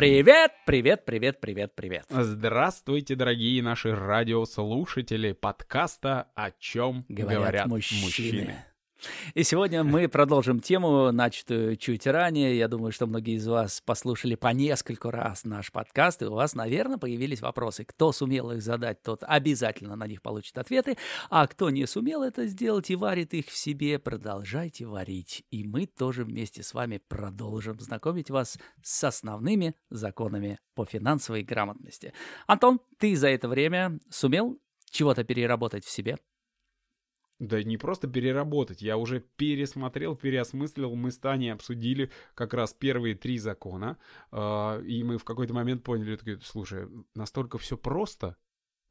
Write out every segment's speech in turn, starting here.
Привет, привет, привет, привет, привет. Здравствуйте, дорогие наши радиослушатели подкаста «О чем говорят, говорят мужчины». мужчины. И сегодня мы продолжим тему, начатую чуть ранее. Я думаю, что многие из вас послушали по нескольку раз наш подкаст, и у вас, наверное, появились вопросы. Кто сумел их задать, тот обязательно на них получит ответы, а кто не сумел это сделать и варит их в себе, продолжайте варить. И мы тоже вместе с вами продолжим знакомить вас с основными законами по финансовой грамотности. Антон, ты за это время сумел чего-то переработать в себе? Да не просто переработать, я уже пересмотрел, переосмыслил, мы с Таней обсудили как раз первые три закона, э, и мы в какой-то момент поняли, такие, слушай, настолько все просто,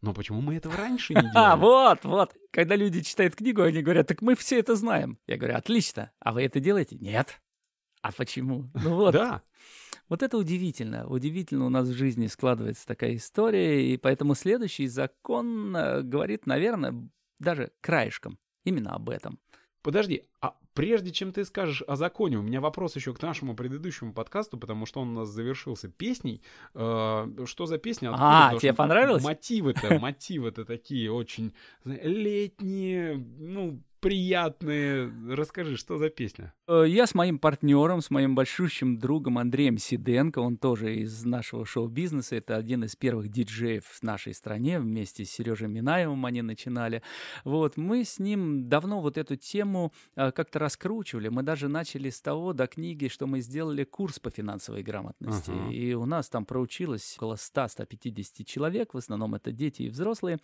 но почему мы этого раньше не делали? А, вот, вот. Когда люди читают книгу, они говорят, так мы все это знаем. Я говорю, отлично. А вы это делаете? Нет. А почему? Ну вот. Да. Вот это удивительно. Удивительно у нас в жизни складывается такая история, и поэтому следующий закон э, говорит, наверное, даже краешком. Именно об этом. Подожди, а прежде чем ты скажешь о законе, у меня вопрос еще к нашему предыдущему подкасту, потому что он у нас завершился песней. Э, что за песня? Откуда? А, тебе понравилось? Мотивы-то, мотивы-то такие очень летние, ну, приятные. Расскажи, что за песня? Э, я с моим партнером, с моим большущим другом Андреем Сиденко, он тоже из нашего шоу-бизнеса, это один из первых диджеев в нашей стране, вместе с Сережей Минаевым они начинали. Вот, мы с ним давно вот эту тему э, как-то раскручивали. Мы даже начали с того до книги, что мы сделали курс по финансовой грамотности. Uh-huh. И у нас там проучилось около 100-150 человек, в основном это дети и взрослые.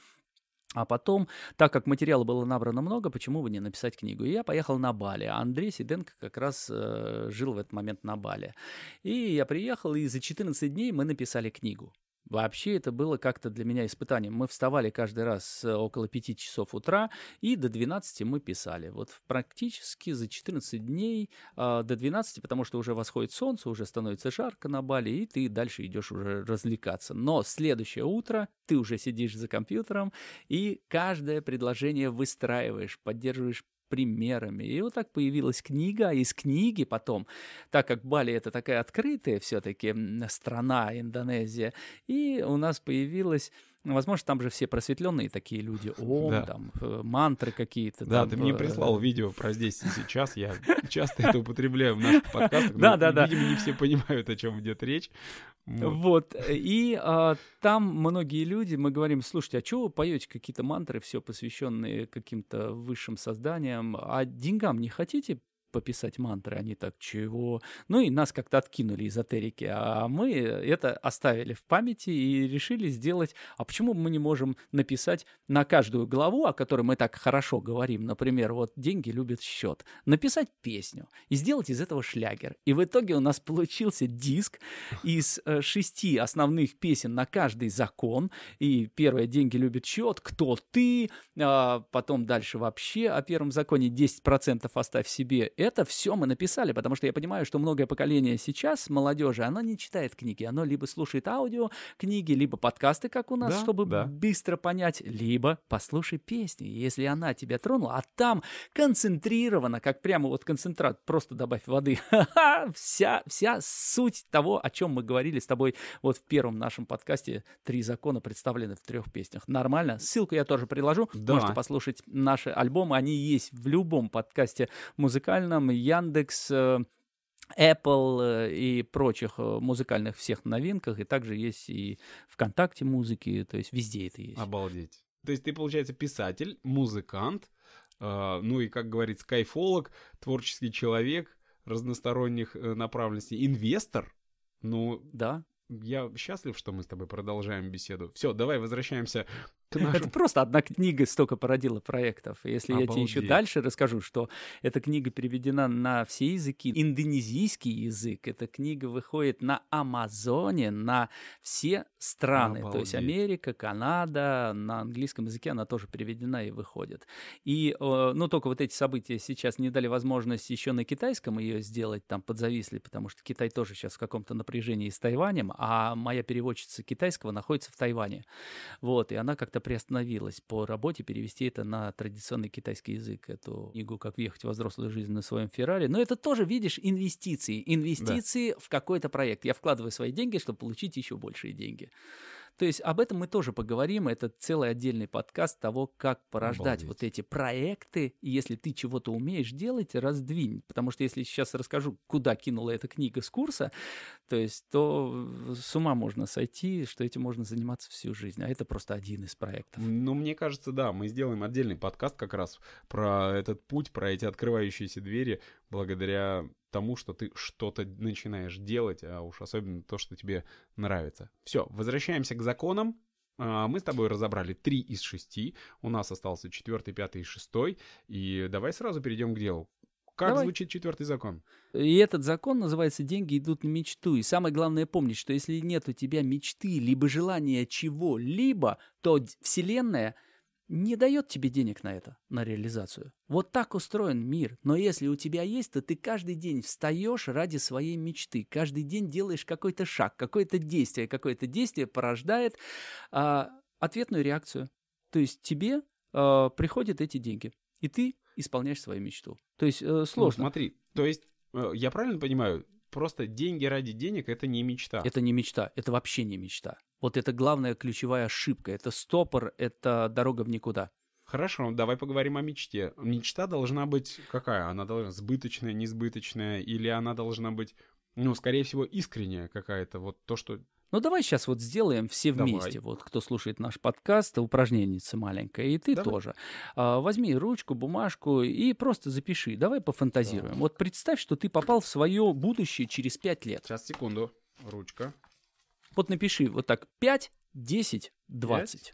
А потом, так как материала было набрано много, почему бы не написать книгу? И я поехал на Бали. А Андрей Сиденко как раз э, жил в этот момент на Бали. И я приехал, и за 14 дней мы написали книгу. Вообще это было как-то для меня испытанием. Мы вставали каждый раз э, около 5 часов утра, и до 12 мы писали. Вот практически за 14 дней э, до 12, потому что уже восходит солнце, уже становится жарко на Бали, и ты дальше идешь уже развлекаться. Но следующее утро ты уже сидишь за компьютером, и каждое предложение выстраиваешь, поддерживаешь примерами. И вот так появилась книга, а из книги потом, так как Бали это такая открытая все-таки страна, Индонезия, и у нас появилась возможно, там же все просветленные такие люди, ом, да. там, э, мантры какие-то. Да, там, ты мне э, прислал видео про здесь и сейчас, я часто это употребляю в наших подкастах, да, да, да. видимо, не все понимают, о чем идет речь. Вот, и а, там многие люди, мы говорим, слушайте, а что вы поете какие-то мантры, все посвященные каким-то высшим созданиям, а деньгам не хотите пописать мантры. Они так, чего? Ну и нас как-то откинули эзотерики, а мы это оставили в памяти и решили сделать, а почему мы не можем написать на каждую главу, о которой мы так хорошо говорим, например, вот «Деньги любят счет», написать песню и сделать из этого шлягер. И в итоге у нас получился диск из э, шести основных песен на каждый закон. И первое «Деньги любят счет», «Кто ты?», а потом дальше вообще о первом законе 10% оставь себе это все мы написали, потому что я понимаю, что многое поколение сейчас, молодежи, оно не читает книги, оно либо слушает аудио книги, либо подкасты, как у нас, да, чтобы да. быстро понять, либо послушай песни, если она тебя тронула, а там концентрировано, как прямо вот концентрат, просто добавь воды, вся, вся суть того, о чем мы говорили с тобой вот в первом нашем подкасте «Три закона» представлены в трех песнях. Нормально? Ссылку я тоже приложу. Да. Можете послушать наши альбомы, они есть в любом подкасте музыкальном, музыкальном, Яндекс, э, Apple э, и прочих э, музыкальных всех новинках, и также есть и ВКонтакте музыки, то есть везде это есть. Обалдеть. То есть ты, получается, писатель, музыкант, э, ну и, как говорится, кайфолог, творческий человек разносторонних направленностей, инвестор. Ну, да. Я счастлив, что мы с тобой продолжаем беседу. Все, давай возвращаемся нашим... Это просто одна книга столько породила проектов. Если Обалдеть. я тебе еще дальше расскажу, что эта книга переведена на все языки, индонезийский язык, эта книга выходит на Амазоне, на все страны, Обалдеть. то есть Америка, Канада, на английском языке она тоже переведена и выходит. И, э, ну, только вот эти события сейчас не дали возможность еще на китайском ее сделать, там подзависли, потому что Китай тоже сейчас в каком-то напряжении с Тайванем, а моя переводчица китайского находится в Тайване. Вот, и она как-то приостановилась по работе перевести это на традиционный китайский язык, эту книгу «Как въехать во взрослую жизнь на своем Феррари». Но это тоже, видишь, инвестиции. Инвестиции да. в какой-то проект. Я вкладываю свои деньги, чтобы получить еще большие деньги. То есть об этом мы тоже поговорим. Это целый отдельный подкаст того, как порождать Обалдеть. вот эти проекты. И если ты чего-то умеешь делать, раздвинь. Потому что если сейчас расскажу, куда кинула эта книга с курса, то есть то с ума можно сойти, что этим можно заниматься всю жизнь. А это просто один из проектов. Ну, мне кажется, да, мы сделаем отдельный подкаст как раз про этот путь, про эти открывающиеся двери благодаря тому, что ты что-то начинаешь делать, а уж особенно то, что тебе нравится. Все, возвращаемся к законам. А, мы с тобой разобрали три из шести. У нас остался четвертый, пятый и шестой. И давай сразу перейдем к делу. Как Давай. звучит четвертый закон? И этот закон называется «деньги идут на мечту». И самое главное помнить, что если нет у тебя мечты, либо желания чего-либо, то Вселенная не дает тебе денег на это, на реализацию. Вот так устроен мир. Но если у тебя есть, то ты каждый день встаешь ради своей мечты. Каждый день делаешь какой-то шаг, какое-то действие. Какое-то действие порождает а, ответную реакцию. То есть тебе а, приходят эти деньги, и ты исполняешь свою мечту. То есть э, сложно. Ну, смотри, то есть э, я правильно понимаю, просто деньги ради денег это не мечта. Это не мечта, это вообще не мечта. Вот это главная ключевая ошибка. Это стопор, это дорога в никуда. Хорошо, давай поговорим о мечте. Мечта должна быть какая? Она должна сбыточная, несбыточная, или она должна быть, ну, скорее всего, искренняя какая-то, вот то, что... Ну, давай сейчас вот сделаем все вместе, давай. вот кто слушает наш подкаст, упражненница маленькая, и ты давай. тоже. А, возьми ручку, бумажку и просто запиши. Давай пофантазируем. Да. Вот представь, что ты попал в свое будущее через пять лет. Сейчас, секунду. Ручка. Вот напиши вот так 5, 10, 20.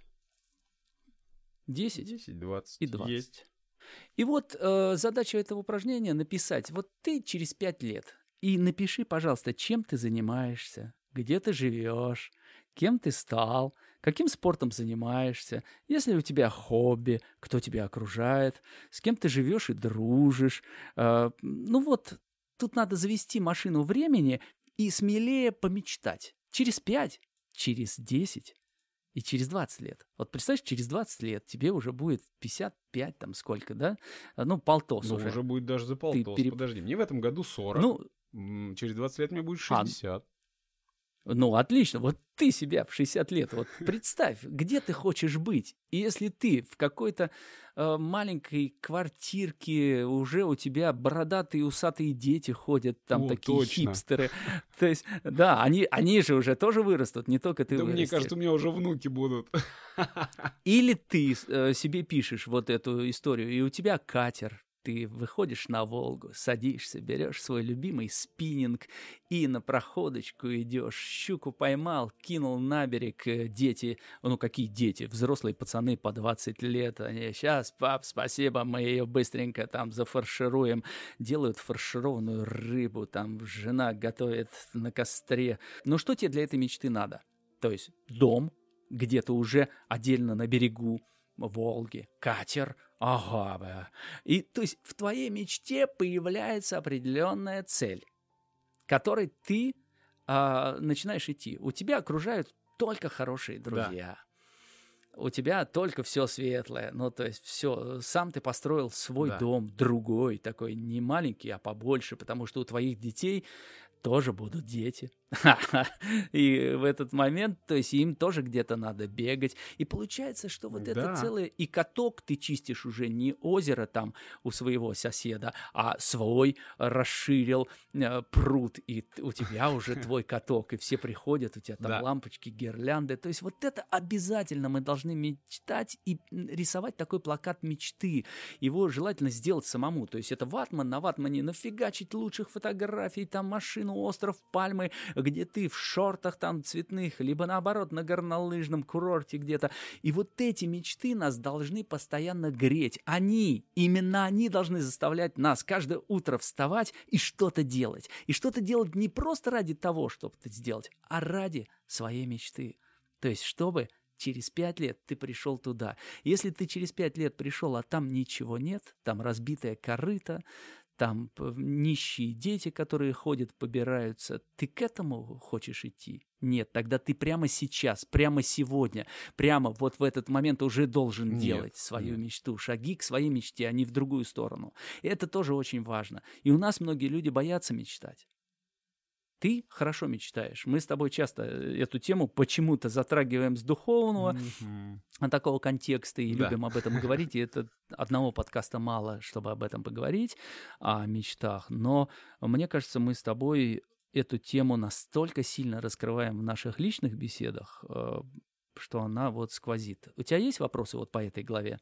10, 10 20. и 20. Есть. И вот э, задача этого упражнения написать, вот ты через 5 лет, и напиши, пожалуйста, чем ты занимаешься, где ты живешь, кем ты стал, каким спортом занимаешься, если у тебя хобби, кто тебя окружает, с кем ты живешь и дружишь. Э, ну вот, тут надо завести машину времени и смелее помечтать. Через 5, через 10 и через 20 лет. Вот представь, через 20 лет тебе уже будет 55, там сколько, да? Ну, полтос ну, уже. уже будет даже за полтос. Ты переп... Подожди, мне в этом году 40. Ну, через 20 лет мне будет 60. А, ну, отлично. Вот ты себя в 60 лет, вот представь, где ты хочешь быть. И если ты в какой-то э, маленькой квартирке, уже у тебя бородатые усатые дети ходят, там О, такие точно. хипстеры. То есть, да, они, они же уже тоже вырастут, не только ты Да вырастешь. мне кажется, у меня уже внуки будут. Или ты э, себе пишешь вот эту историю, и у тебя катер, ты выходишь на Волгу, садишься, берешь свой любимый спиннинг и на проходочку идешь. Щуку поймал, кинул на берег. Э, дети, ну какие дети? Взрослые пацаны по 20 лет. Они, сейчас, пап, спасибо, мы ее быстренько там зафаршируем. Делают фаршированную рыбу, там жена готовит на костре. Ну что тебе для этой мечты надо? То есть дом, где-то уже отдельно на берегу, Волги, катер, ага, и то есть в твоей мечте появляется определенная цель, которой ты а, начинаешь идти. У тебя окружают только хорошие друзья. Да у тебя только все светлое. Ну, то есть все, сам ты построил свой да. дом, другой, такой не маленький, а побольше, потому что у твоих детей тоже будут дети. И в этот момент, то есть им тоже где-то надо бегать. И получается, что вот да. это целое... И каток ты чистишь уже не озеро там у своего соседа, а свой расширил э, пруд, и у тебя уже твой каток, и все приходят, у тебя там да. лампочки, гирлянды. То есть вот это обязательно мы должны мечтать и рисовать такой плакат мечты. Его желательно сделать самому. То есть это ватман, на ватмане нафигачить лучших фотографий, там машину, остров, пальмы, где ты в шортах там цветных, либо наоборот на горнолыжном курорте где-то. И вот эти мечты нас должны постоянно греть. Они, именно они должны заставлять нас каждое утро вставать и что-то делать. И что-то делать не просто ради того, чтобы это сделать, а ради своей мечты. То есть, чтобы через пять лет ты пришел туда. Если ты через пять лет пришел, а там ничего нет, там разбитая корыта, там нищие дети, которые ходят, побираются. Ты к этому хочешь идти? Нет, тогда ты прямо сейчас, прямо сегодня, прямо вот в этот момент уже должен нет, делать свою нет. мечту. Шаги к своей мечте, а не в другую сторону. И это тоже очень важно. И у нас многие люди боятся мечтать. Ты хорошо мечтаешь. Мы с тобой часто э, эту тему почему-то затрагиваем с духовного mm-hmm. такого контекста и да. любим об этом говорить. И это одного подкаста мало, чтобы об этом поговорить, о мечтах. Но мне кажется, мы с тобой эту тему настолько сильно раскрываем в наших личных беседах, э, что она вот сквозит. У тебя есть вопросы вот по этой главе?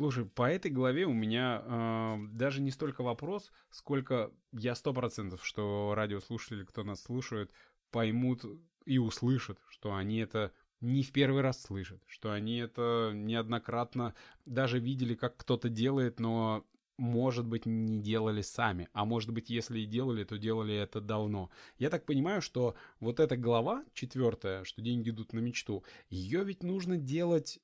Слушай, по этой главе у меня э, даже не столько вопрос, сколько я сто процентов, что радиослушатели, кто нас слушает, поймут и услышат, что они это не в первый раз слышат, что они это неоднократно даже видели, как кто-то делает, но, может быть, не делали сами. А может быть, если и делали, то делали это давно. Я так понимаю, что вот эта глава, четвертая, что деньги идут на мечту, ее ведь нужно делать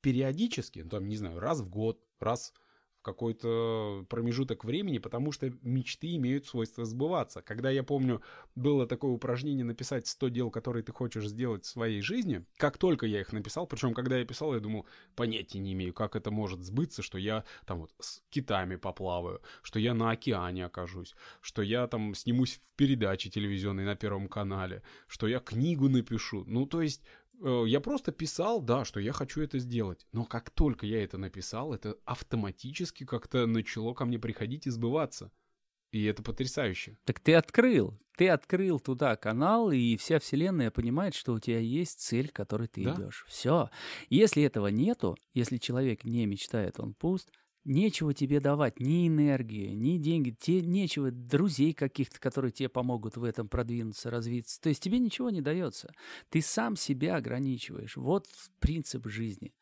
периодически, ну, там, не знаю, раз в год, раз в какой-то промежуток времени, потому что мечты имеют свойство сбываться. Когда я помню, было такое упражнение написать 100 дел, которые ты хочешь сделать в своей жизни, как только я их написал, причем когда я писал, я думал, понятия не имею, как это может сбыться, что я там вот с китами поплаваю, что я на океане окажусь, что я там снимусь в передаче телевизионной на Первом канале, что я книгу напишу. Ну, то есть я просто писал, да, что я хочу это сделать. Но как только я это написал, это автоматически как-то начало ко мне приходить и сбываться. И это потрясающе. Так ты открыл. Ты открыл туда канал, и вся вселенная понимает, что у тебя есть цель, к которой ты да? идешь. Все. Если этого нету, если человек не мечтает, он пуст, Нечего тебе давать ни энергии, ни деньги, тебе нечего друзей каких-то, которые тебе помогут в этом продвинуться, развиться. То есть тебе ничего не дается. Ты сам себя ограничиваешь. Вот принцип жизни.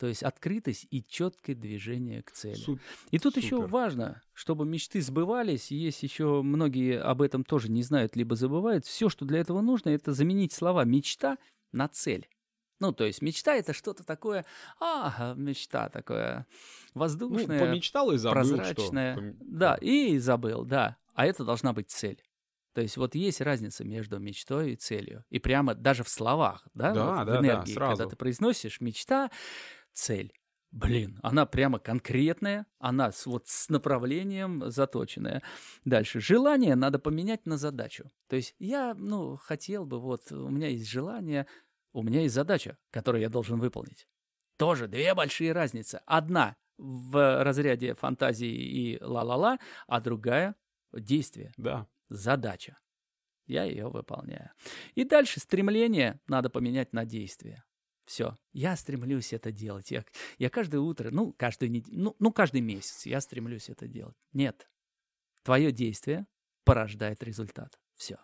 То есть открытость и четкое движение к цели. Суп, и тут супер. еще важно, чтобы мечты сбывались. Есть еще многие об этом тоже не знают, либо забывают. Все, что для этого нужно, это заменить слова мечта на цель. Ну, то есть мечта это что-то такое, а, мечта такое воздушное, ну, помечтал и забыл, прозрачное. Что? Да, и забыл, да. А это должна быть цель. То есть вот есть разница между мечтой и целью. И прямо даже в словах, да, да, вот да в энергии, да, сразу. когда ты произносишь мечта, цель. Блин, она прямо конкретная, она с, вот с направлением заточенная. Дальше. Желание надо поменять на задачу. То есть я, ну, хотел бы, вот, у меня есть желание у меня есть задача, которую я должен выполнить. Тоже две большие разницы. Одна в разряде фантазии и ла-ла-ла, а другая — действие. Да. Задача. Я ее выполняю. И дальше стремление надо поменять на действие. Все, я стремлюсь это делать. Я, я каждое утро, ну, каждую неделю, ну, ну, каждый месяц я стремлюсь это делать. Нет. Твое действие порождает результат. Все.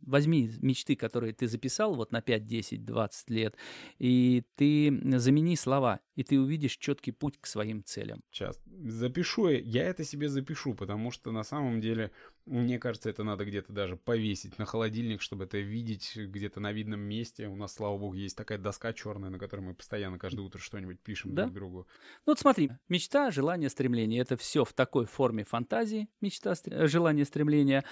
Возьми мечты, которые ты записал вот на 5, 10, 20 лет, и ты замени слова, и ты увидишь четкий путь к своим целям. Сейчас запишу, я это себе запишу, потому что на самом деле, мне кажется, это надо где-то даже повесить на холодильник, чтобы это видеть где-то на видном месте. У нас, слава богу, есть такая доска черная, на которой мы постоянно каждое утро что-нибудь пишем да? друг другу. Ну вот смотри, мечта, желание, стремление — это все в такой форме фантазии, мечта, желание, стремление,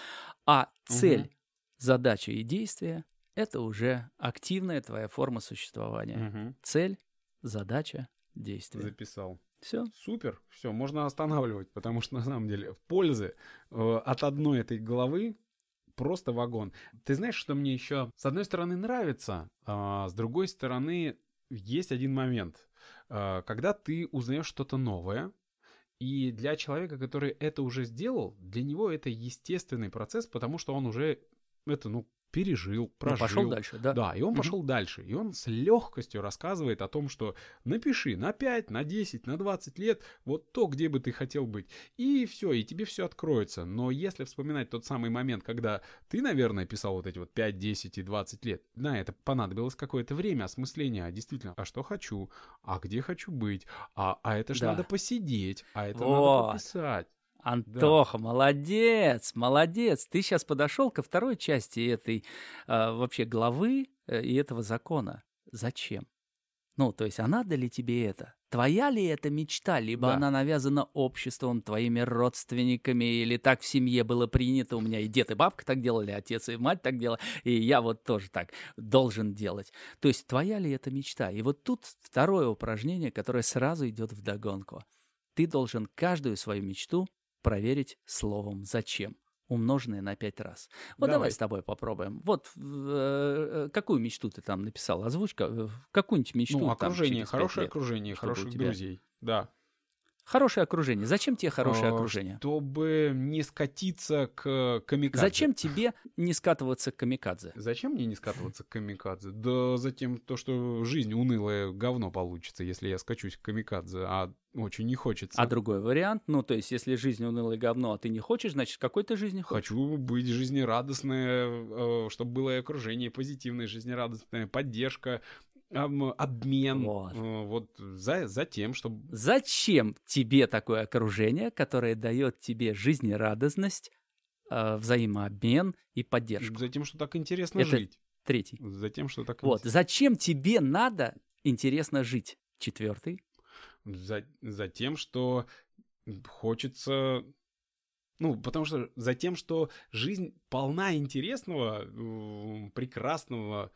а цель угу задача и действие — это уже активная твоя форма существования. Угу. Цель, задача, действие. Записал. Все. Супер. Все, можно останавливать, потому что на самом деле пользы э, от одной этой головы просто вагон. Ты знаешь, что мне еще с одной стороны нравится, а с другой стороны есть один момент. Э, когда ты узнаешь что-то новое, и для человека, который это уже сделал, для него это естественный процесс, потому что он уже это, ну, пережил, прожил. Ну, пошел дальше, да? Да, и он угу. пошел дальше. И он с легкостью рассказывает о том, что напиши на 5, на 10, на 20 лет вот то, где бы ты хотел быть. И все, и тебе все откроется. Но если вспоминать тот самый момент, когда ты, наверное, писал вот эти вот 5, 10 и 20 лет, на это понадобилось какое-то время осмысления. А действительно, а что хочу? А где хочу быть? А, а это же да. надо посидеть, а это вот. надо пописать. Антоха, да. молодец, молодец. Ты сейчас подошел ко второй части этой э, вообще главы э, и этого закона. Зачем? Ну, то есть, а надо ли тебе это? Твоя ли это мечта, либо Да. она навязана обществом, твоими родственниками, или так в семье было принято, у меня и дед, и бабка так делали, отец и мать так делали, и я вот тоже так должен делать. То есть, твоя ли это мечта? И вот тут второе упражнение, которое сразу идет в догонку. Ты должен каждую свою мечту проверить словом «зачем», умноженное на пять раз. Вот давай, Давай. с тобой попробуем. Вот э, э, какую мечту ты там написал? Озвучка, э, какую-нибудь мечту Ну, там окружение, пять хорошее окружение, хороших тебя- друзей. Да. Хорошее окружение. Зачем тебе хорошее А, окружение? Чтобы не скатиться к камикадзе. Зачем тебе не скатываться к камикадзе? Зачем мне не скатываться к камикадзе? Да затем то, что жизнь унылое говно получится, если я скачусь к камикадзе, а очень не хочется. А другой вариант, ну, то есть, если жизнь унылое говно, а ты не хочешь, значит, какой ты жизни хочешь? Хочу быть жизнерадостной, чтобы было и окружение позитивное, жизнерадостная поддержка, обмен. Вот. э, Вот за, за тем, чтобы... Зачем тебе такое окружение, которое дает тебе жизнерадостность, э, взаимообмен и поддержку? За тем, что так интересно Это жить. Третий. За тем, что так Вот. Зачем тебе надо интересно жить? Четвертый. За, за тем, что хочется... Ну, потому что за тем, что жизнь полна интересного, прекрасного,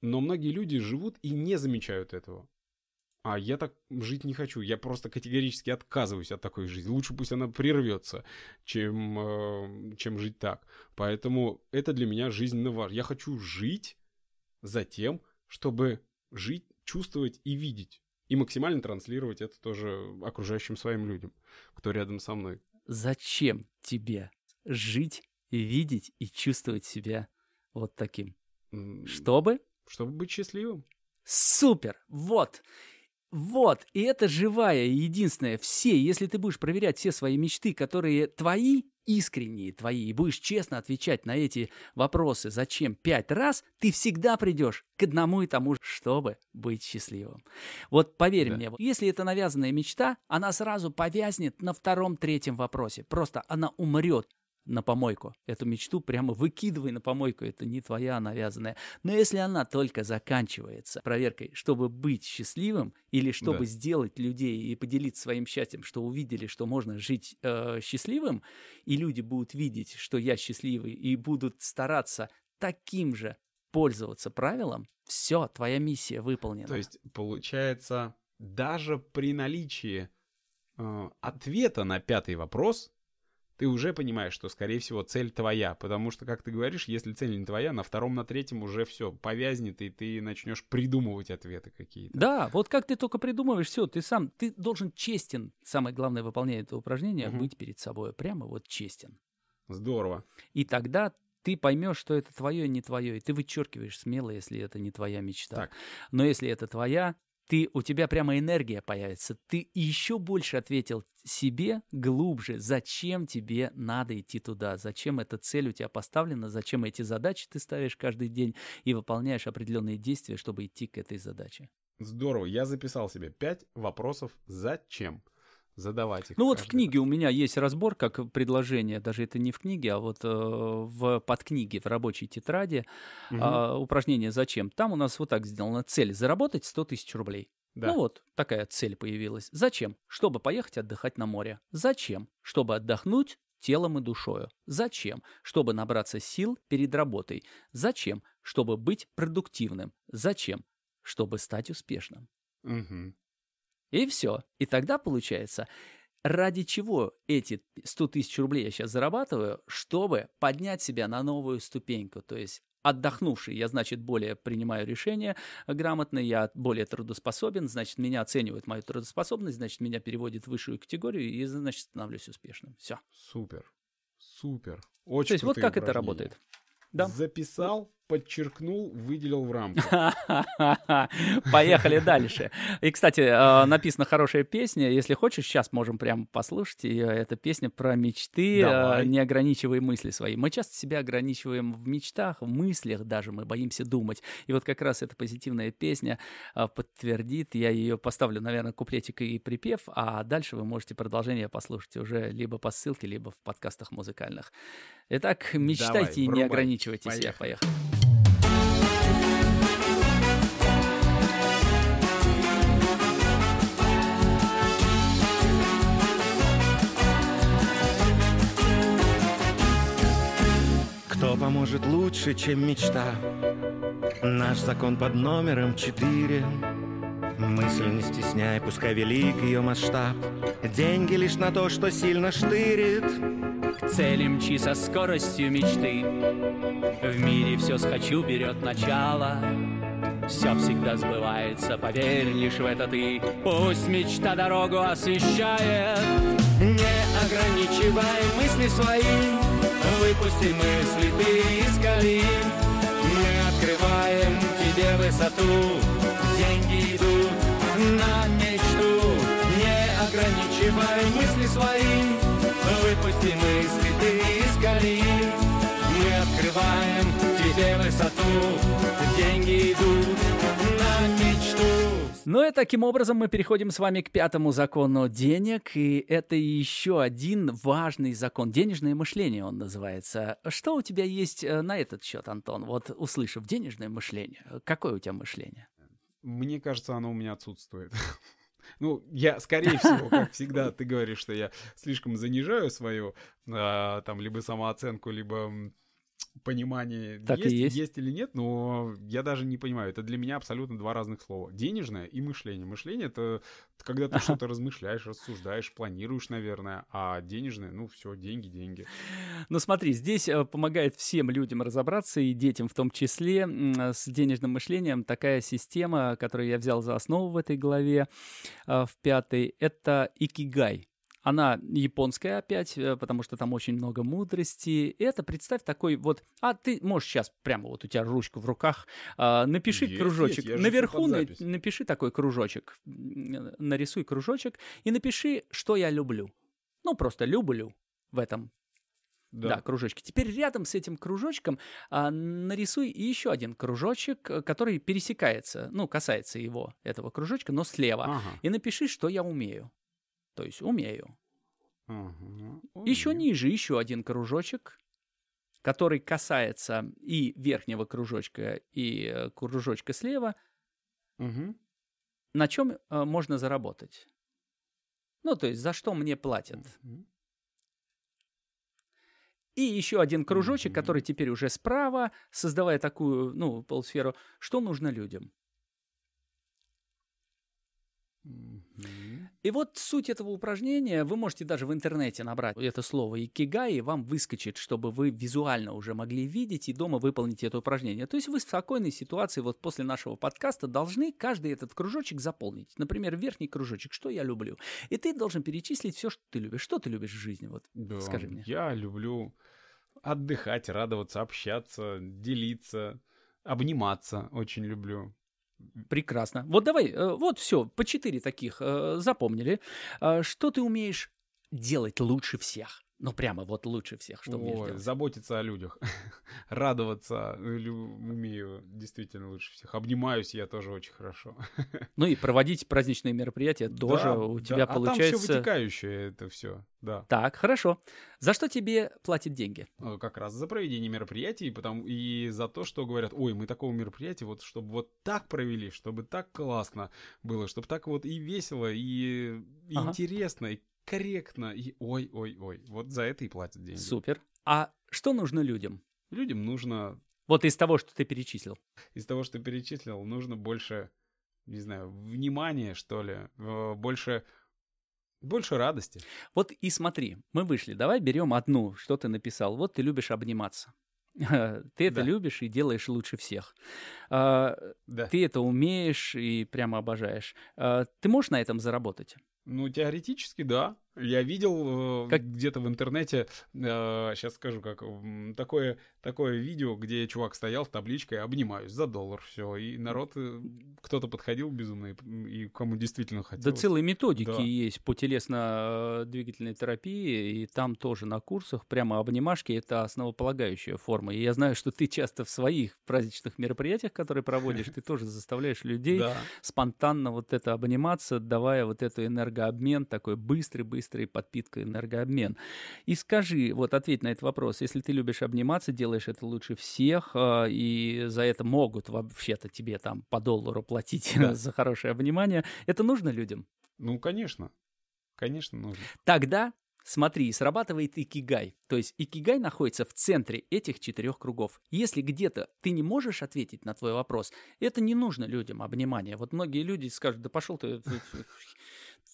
но многие люди живут и не замечают этого. А я так жить не хочу. Я просто категорически отказываюсь от такой жизни. Лучше пусть она прервется, чем, э, чем жить так. Поэтому это для меня жизненно важно. Я хочу жить за тем, чтобы жить, чувствовать и видеть. И максимально транслировать это тоже окружающим своим людям, кто рядом со мной. Зачем тебе жить, видеть и чувствовать себя вот таким? Чтобы Чтобы быть счастливым. Супер! Вот! Вот! И это живая и единственная. Все, если ты будешь проверять все свои мечты, которые твои, искренние твои, и будешь честно отвечать на эти вопросы «зачем?» пять раз, ты всегда придешь к одному и тому же, чтобы быть счастливым. Вот поверь Да. мне, если это навязанная мечта, она сразу повязнет на втором-третьем вопросе. Просто она умрет на помойку. Эту мечту прямо выкидывай на помойку. Это не твоя навязанная. Но если она только заканчивается проверкой, чтобы быть счастливым или чтобы Да. сделать людей и поделиться своим счастьем, что увидели, что можно жить э, счастливым, и люди будут видеть, что я счастливый, и будут стараться таким же пользоваться правилом, все, твоя миссия выполнена. То есть, получается, даже при наличии э, ответа на пятый вопрос, ты уже понимаешь, что, скорее всего, цель твоя. Потому что, как ты говоришь, если цель не твоя, на втором, на третьем уже все повязнет, и ты начнешь придумывать ответы какие-то. Да, вот как ты только придумываешь, все, ты сам, ты должен честен, самое главное, выполняя это упражнение, Мгм. быть перед собой прямо вот честен. Здорово. И тогда ты поймешь, что это твое, не твое, и ты вычеркиваешь смело, если это не твоя мечта. Так. Но если это твоя, ты, у тебя прямо энергия появится. Ты еще больше ответил себе глубже, зачем тебе надо идти туда, зачем эта цель у тебя поставлена, зачем эти задачи ты ставишь каждый день и выполняешь определенные действия, чтобы идти к этой задаче. Здорово. Я записал себе пять вопросов «Зачем?» Задавать их. Ну вот в книге у меня есть разбор, как предложение, даже это не в книге, а вот э, в подкниге, в рабочей тетради, раз. Мгм. а, упражнение «Зачем?». Там у нас вот так сделана цель – заработать 100 тысяч рублей. Да. Ну вот, такая цель появилась. Зачем? Чтобы поехать отдыхать на море. Зачем? Чтобы отдохнуть телом и душою. Зачем? Чтобы набраться сил перед работой. Зачем? Чтобы быть продуктивным. Зачем? Чтобы стать успешным. Мгм. И все. И тогда получается, ради чего эти 100 тысяч рублей я сейчас зарабатываю, чтобы поднять себя на новую ступеньку. То есть отдохнувший, я, значит, более принимаю решения грамотно, я более трудоспособен, значит, меня оценивают мою трудоспособность, значит, меня переводят в высшую категорию, и, значит, становлюсь успешным. Все. Супер. Супер. Очень То есть вот как это упражнения. работает. Да. Записал, подчеркнул, выделил в рамку. Поехали дальше. И, кстати, э, написана хорошая песня. Если хочешь, сейчас можем прямо послушать ее. Это песня про мечты. э, Давай. Не ограничивай мысли свои. Мы часто себя ограничиваем в мечтах, в мыслях даже. Мы боимся думать. И вот как раз эта позитивная песня э, подтвердит. Я ее поставлю, наверное, куплетик и припев, а дальше вы можете продолжение послушать уже либо по ссылке, либо в подкастах музыкальных. Итак, мечтайте и не ограничивайте себя. Поехали. Поможет лучше, чем мечта. Наш закон под номером четыре. Мысль не стесняй, пускай велик ее масштаб. Деньги лишь на то, что сильно штырит. К цели мчи со скоростью мечты. В мире все схочу берет начало. Все всегда сбывается, поверь лишь в это ты. Пусть мечта дорогу освещает. Не ограничивай мысли свои, выпусти мысли ты из колеи. Мы открываем тебе высоту, деньги идут на мечту. Не ограничивай мысли свои, выпусти мысли ты из колеи. Мы открываем тебе высоту, деньги идут. Ну и таким образом мы переходим с вами к пятому закону денег, и это еще один важный закон. Денежное мышление он называется. Что у тебя есть э, на этот счет, Антон? Вот услышав денежное мышление, какое у тебя мышление? Мне кажется, оно у меня отсутствует. Ну, я, скорее всего, как всегда, ты говоришь, что я слишком занижаю свою а, там либо самооценку, либо понимание Так и есть, есть. есть или нет, но я даже не понимаю. Это для меня абсолютно два разных слова. Денежное и мышление. Мышление — это когда ты что-то размышляешь, рассуждаешь, планируешь, наверное, а денежное, ну, все, деньги, деньги. Ну смотри, здесь э, помогает всем людям разобраться, и детям в том числе, с денежным мышлением такая система, которую я взял за основу в этой главе, э, в пятой, это икигай. Она японская опять, э, потому что там очень много мудрости. Это, представь, такой вот... А ты можешь сейчас прямо вот у тебя ручку в руках, а, напиши Есть, кружочек. есть, Наверху на- напиши такой кружочек. Нарисуй кружочек и напиши, что я люблю. Ну, просто люблю в этом да. кружочки. Теперь рядом с этим кружочком а, нарисуй еще один кружочек, э, который пересекается, ну, касается его, этого кружочка, но слева. Ага. И напиши, что я умею. То есть умею. Ага. Еще ниже еще один кружочек, который касается и верхнего кружочка, и э, кружочка слева, Мгм. на чем можно заработать. Ну, то есть, за что мне платят. И еще один кружочек, который теперь уже справа, создавая такую, ну, полусферу, что нужно людям. И вот суть этого упражнения, вы можете даже в интернете набрать это слово «икигай», и вам выскочит, чтобы вы визуально уже могли видеть и дома выполнить это упражнение. То есть вы в спокойной ситуации, вот после нашего подкаста, должны каждый этот кружочек заполнить. Например, верхний кружочек «Что я люблю?» И ты должен перечислить все, что ты любишь. Что ты любишь в жизни? Вот Да, скажи мне. Я люблю отдыхать, радоваться, общаться, делиться, обниматься очень люблю. Прекрасно. Вот давай, э, вот все, по четыре таких э, запомнили. А Что ты умеешь делать лучше всех? Ну, прямо вот лучше всех, что умеешь Ой, делать. заботиться о людях, радоваться лю- умею действительно лучше всех. Обнимаюсь я тоже очень хорошо. Ну и проводить праздничные мероприятия тоже Да, у да. тебя а там получается. все вытекающее это все, да. Так, хорошо. За что тебе платят деньги? Э, Как раз за проведение мероприятий, потому и за то, что говорят, ой, мы такого мероприятия, вот чтобы вот так провели, чтобы так классно было, чтобы так вот и весело, и, и Ага. интересно, и корректно, и ой-ой-ой. Вот за это и платят деньги. Супер. А что нужно людям? Людям нужно, Вот из того, что ты перечислил. из того, что перечислил, нужно больше, не знаю, внимания, что ли, больше, больше радости. Вот и смотри, мы вышли. Давай берем одну, что ты написал. Вот ты любишь обниматься. Ты это Да. любишь и делаешь лучше всех. А, Да. Ты это умеешь и прямо обожаешь. А, Ты можешь на этом заработать? Ну, теоретически, да. Я видел э, Как- где-то в интернете, сейчас скажу, как такое, такое видео, где чувак стоял с табличкой «Обнимаюсь за доллар», все, и народ, э, кто-то подходил безумно, и, кому действительно Да хотелось. целые методики Да. есть по телесно-двигательной терапии, и там тоже на курсах прямо обнимашки — это основополагающая форма. И я знаю, что ты часто в своих праздничных мероприятиях, которые проводишь, ты тоже заставляешь людей Да. спонтанно вот это обниматься, давая вот эту энергообмен, такой быстрый-быстрый подпитка энергообмен. И скажи, вот ответь на этот вопрос, если ты любишь обниматься, делаешь это лучше всех, а, и за это могут вообще-то тебе там по доллару платить Да. за хорошее обнимание, это нужно людям? Ну, конечно. Конечно, нужно. Тогда Смотри, срабатывает икигай. То есть икигай находится в центре этих четырех кругов. Если где-то ты не можешь ответить на твой вопрос, это не нужно людям обнимание. Вот многие люди скажут, да пошел ты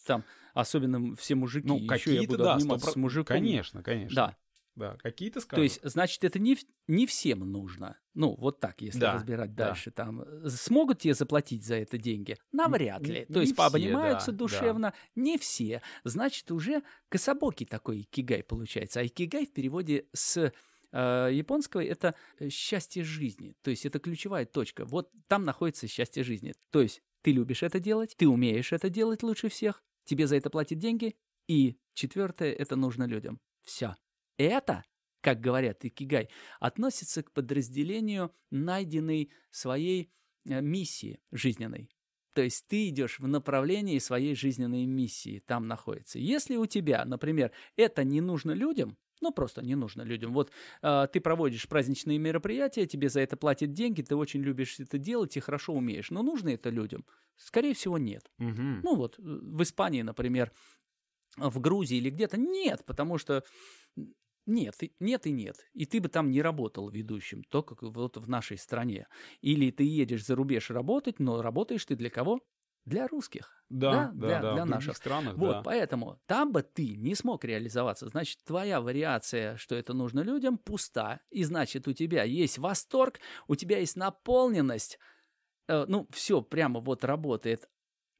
там, особенно все мужики, Ну, еще я буду да, обниматься 100%. с мужиком. Конечно, конечно. Да, Да, какие-то скажут. то есть, значит, это не, не всем нужно. Ну, вот так, если Да, разбирать да. дальше. Там, э, смогут тебе заплатить за это деньги? Навряд ли. не То есть, все, пообнимаются да, да. душевно? Не все. Значит, уже кособокий такой икигай получается. А икигай в переводе с э, японского это э, счастье жизни. То есть, это ключевая точка. Вот там находится счастье жизни. То есть, ты любишь это делать, ты умеешь это делать лучше всех, тебе за это платят деньги, и четвертое, это нужно людям. Все. Это, как говорят икигай, относится к подразделению найденной своей э, миссии жизненной. То есть ты идешь в направлении своей жизненной миссии, там находится. Если у тебя, например, это не нужно людям, ну просто не нужно людям. Вот э, ты проводишь праздничные мероприятия, тебе за это платят деньги, ты очень любишь это делать и хорошо умеешь. Но нужно это людям? Скорее всего, нет. Мгм. Ну вот э, в Испании, например, в Грузии или где-то нет, потому что нет, нет и нет. И ты бы там не работал ведущим, только как вот в нашей стране. Или ты едешь за рубеж работать, но работаешь ты для кого? Для русских. да, да, да, для- да, для в наших. странах, Вот, да. поэтому там бы ты не смог реализоваться. Значит, твоя вариация, что это нужно людям, пуста. И значит, у тебя есть восторг, у тебя есть наполненность. Э, ну, все прямо вот работает.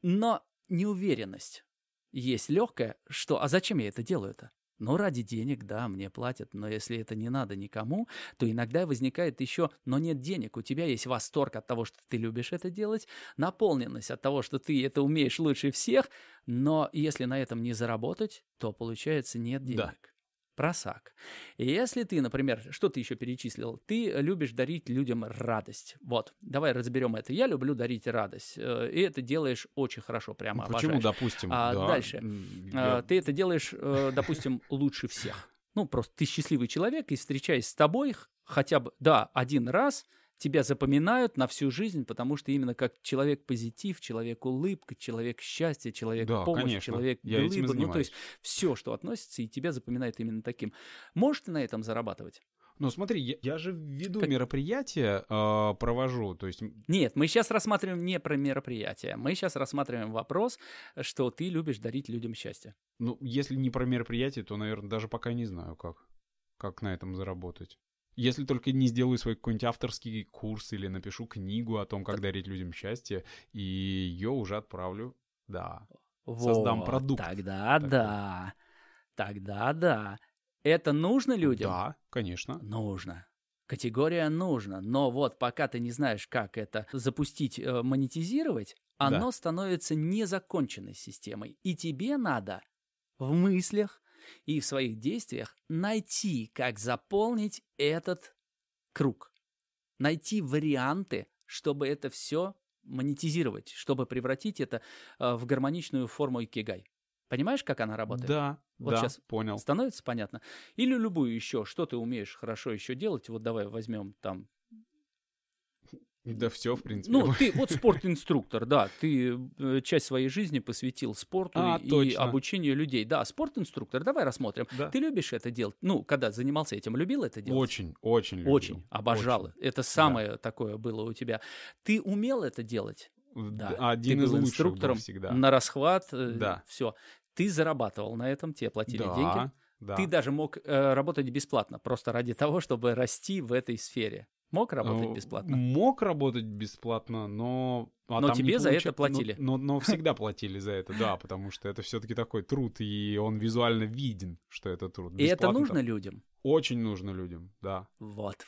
Но неуверенность. Есть легкая, что, а зачем я это делаю-то? Ну, ради денег, да, мне платят, но если это не надо никому, то иногда возникает еще, но нет денег, у тебя есть восторг от того, что ты любишь это делать, наполненность от того, что ты это умеешь лучше всех, но если на этом не заработать, то получается нет денег. Да. Просак. Если ты, например, что ты еще перечислил? Ты любишь дарить людям радость. Вот, давай разберем это. Я люблю дарить радость. э, И это делаешь очень хорошо, прямо Ну, Почему, обожаешь. допустим? А да, дальше? А, я- Ты это делаешь, э, допустим, лучше всех. Ну, просто ты счастливый человек, и встречаясь с тобой хотя бы, да, один раз, тебя запоминают на всю жизнь, потому что именно как человек позитив, человек улыбка, человек счастья, человек Да, помощь, конечно. человек глыба. Ну, то есть все, что относится, и тебя запоминают именно таким. Можешь ты на этом зарабатывать? Ну, смотри, я, я же веду Как- мероприятия, а, провожу, то есть... Нет, мы сейчас рассматриваем не про мероприятие. Мы сейчас рассматриваем вопрос, что ты любишь дарить людям счастье. Ну, если не про мероприятие, то, наверное, даже пока не знаю, как, как на этом заработать. Если только не сделаю свой какой-нибудь авторский курс или напишу книгу о том, как дарить людям счастье, и ее уже отправлю. Да. Создам Вот, продукт Тогда такой. да. Тогда да. Это нужно людям? Да, конечно. Нужно. Категория нужно. Но вот пока ты не знаешь, как это запустить, э, монетизировать, оно становится незаконченной системой. И тебе надо в мыслях и в своих действиях найти, как заполнить этот круг. Найти варианты, чтобы это все монетизировать, чтобы превратить это э, в гармоничную форму икигай. Понимаешь, как она работает? Да, Вот да, щас понял. Становится понятно? Или любую еще, что ты умеешь хорошо еще делать, вот давай возьмем там. Да все, в принципе. Ну, ты вот спорт-инструктор, да, ты э, часть своей жизни посвятил спорту А, и точно. обучению людей. Да, спорт-инструктор, давай рассмотрим. Да. Ты любишь это делать? Ну, когда занимался этим, любил это делать? Очень, очень любил. Очень, обожал. Очень. Это самое такое было у тебя. Ты умел это делать? Да. Да. Один ты из был лучших инструктором был всегда. на расхват. Да. Все. Ты зарабатывал на этом, тебе платили да, деньги. да. Ты даже мог э, работать бесплатно, просто ради того, чтобы расти в этой сфере. Мог работать Ну, бесплатно? Мог работать бесплатно, но... а Но тебе за это платили. Но, но- но всегда платили за это, да, потому что это все-таки такой труд, и он визуально виден, что это труд. И это нужно людям. Очень нужно людям, да. Вот.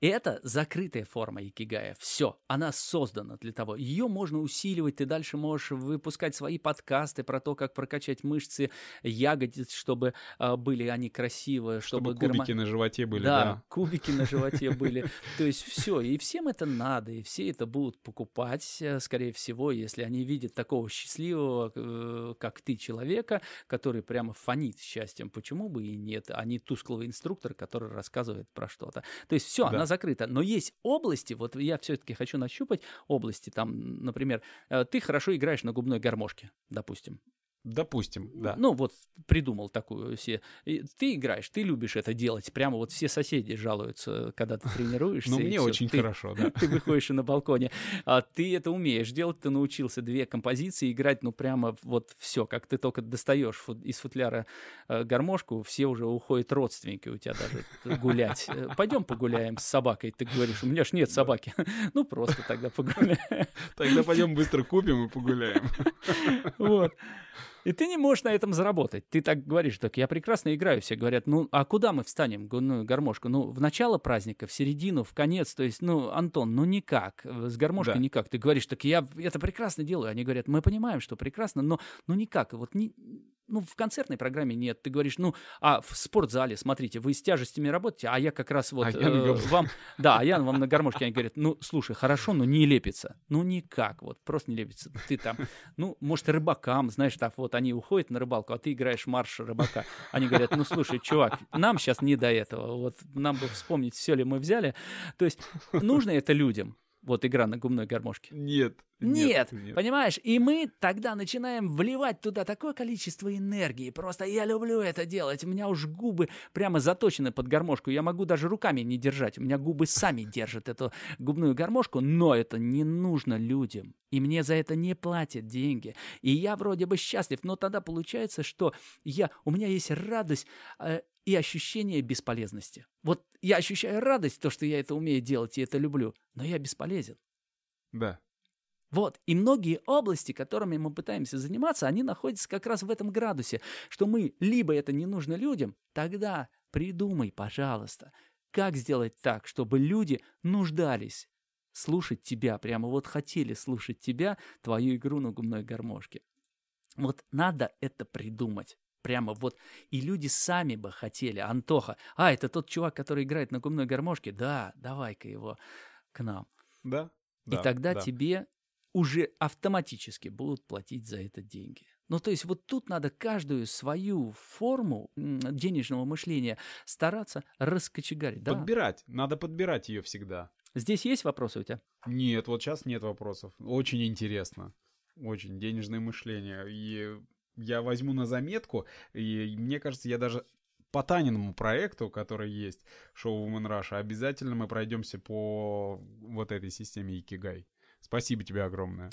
И это закрытая форма икигая. Все, она создана для того. Ее можно усиливать, ты дальше можешь выпускать свои подкасты про то, как прокачать мышцы ягодиц, чтобы а, были они красивые, Чтобы, чтобы, кубики на животе были, да, да. кубики на животе были. То есть все, и всем это надо, и все это будут покупать, э, скорее всего, если они видят такого счастливого, э, как ты, человека, который прямо фонит счастьем. Почему бы и нет, а не тусклого инструктора, который рассказывает про что-то. То есть все, Да. она закрыта. Но есть области, вот я все-таки хочу нащупать области, там, например, э, ты хорошо играешь на губной гармошке, допустим. Допустим, да. Ну, вот придумал такую себе. И ты играешь, ты любишь это делать. Прямо вот все соседи жалуются, когда ты тренируешься. Ну, мне очень хорошо, да. Ты выходишь и на балконе. А ты это умеешь делать, ты научился две композиции играть, ну, прямо вот все, как ты только достаешь из футляра э, гармошку, все уже уходят родственники у тебя даже гулять. Э, Пойдем погуляем с собакой. Ты говоришь, у меня ж нет собаки. Ну, просто тогда погуляем. Тогда пойдем быстро купим и погуляем. Вот. И ты не можешь на этом заработать. Ты так говоришь, так я прекрасно играю. Все говорят, ну, а куда мы встанем, ну, гармошку? Ну, в начало праздника, в середину, в конец. То есть, ну, Антон, ну, никак. С гармошкой Да. никак. Ты говоришь, так я это прекрасно делаю. Они говорят, мы понимаем, что прекрасно, но ну, никак. Вот не, ну, в концертной программе нет. Ты говоришь, ну, а в спортзале, смотрите, вы с тяжестями работаете, а я как раз вот А я э, вам... Да, а я вам на гармошке. Они говорят, ну, слушай, хорошо, но не лепится. Ну, никак, вот, просто не лепится. Ты там, ну, может, рыбакам, знаешь, так вот они уходят на рыбалку, а ты играешь марш рыбака. Они говорят, ну, слушай, чувак, нам сейчас не до этого. Вот нам бы вспомнить, все ли мы взяли. То есть нужно это людям, вот игра на губной гармошке. Нет. Нет, понимаешь? И мы тогда начинаем вливать туда такое количество энергии. Просто я люблю это делать. У меня уж губы прямо заточены под гармошку. Я могу даже руками не держать. У меня губы сами держат эту губную гармошку, но это не нужно людям. И мне за это не платят деньги. И я вроде бы счастлив, но тогда получается, что я, у меня есть радость э, и ощущение бесполезности. Вот я ощущаю радость, то, что я это умею делать и это люблю, но я бесполезен. Да. Вот. И многие области, которыми мы пытаемся заниматься, они находятся как раз в этом градусе, что мы либо это не нужно людям, тогда придумай, пожалуйста, как сделать так, чтобы люди нуждались слушать тебя, прямо вот хотели слушать тебя, твою игру на губной гармошке. Вот надо это придумать. Прямо вот. И люди сами бы хотели. Антоха, а, это тот чувак, который играет на губной гармошке? Да, давай-ка его к нам. Да. И да, тогда да. тебе уже автоматически будут платить за это деньги. Ну, то есть вот тут надо каждую свою форму денежного мышления стараться раскочегарить. Да. Подбирать. Надо подбирать ее всегда. Здесь есть вопросы у тебя? Нет, вот сейчас нет вопросов. Очень интересно. Очень денежное мышление. И я возьму на заметку, и мне кажется, я даже по Таниному проекту, который есть, шоу Woman Rush, обязательно мы пройдемся по вот этой системе Икигай. Спасибо тебе огромное.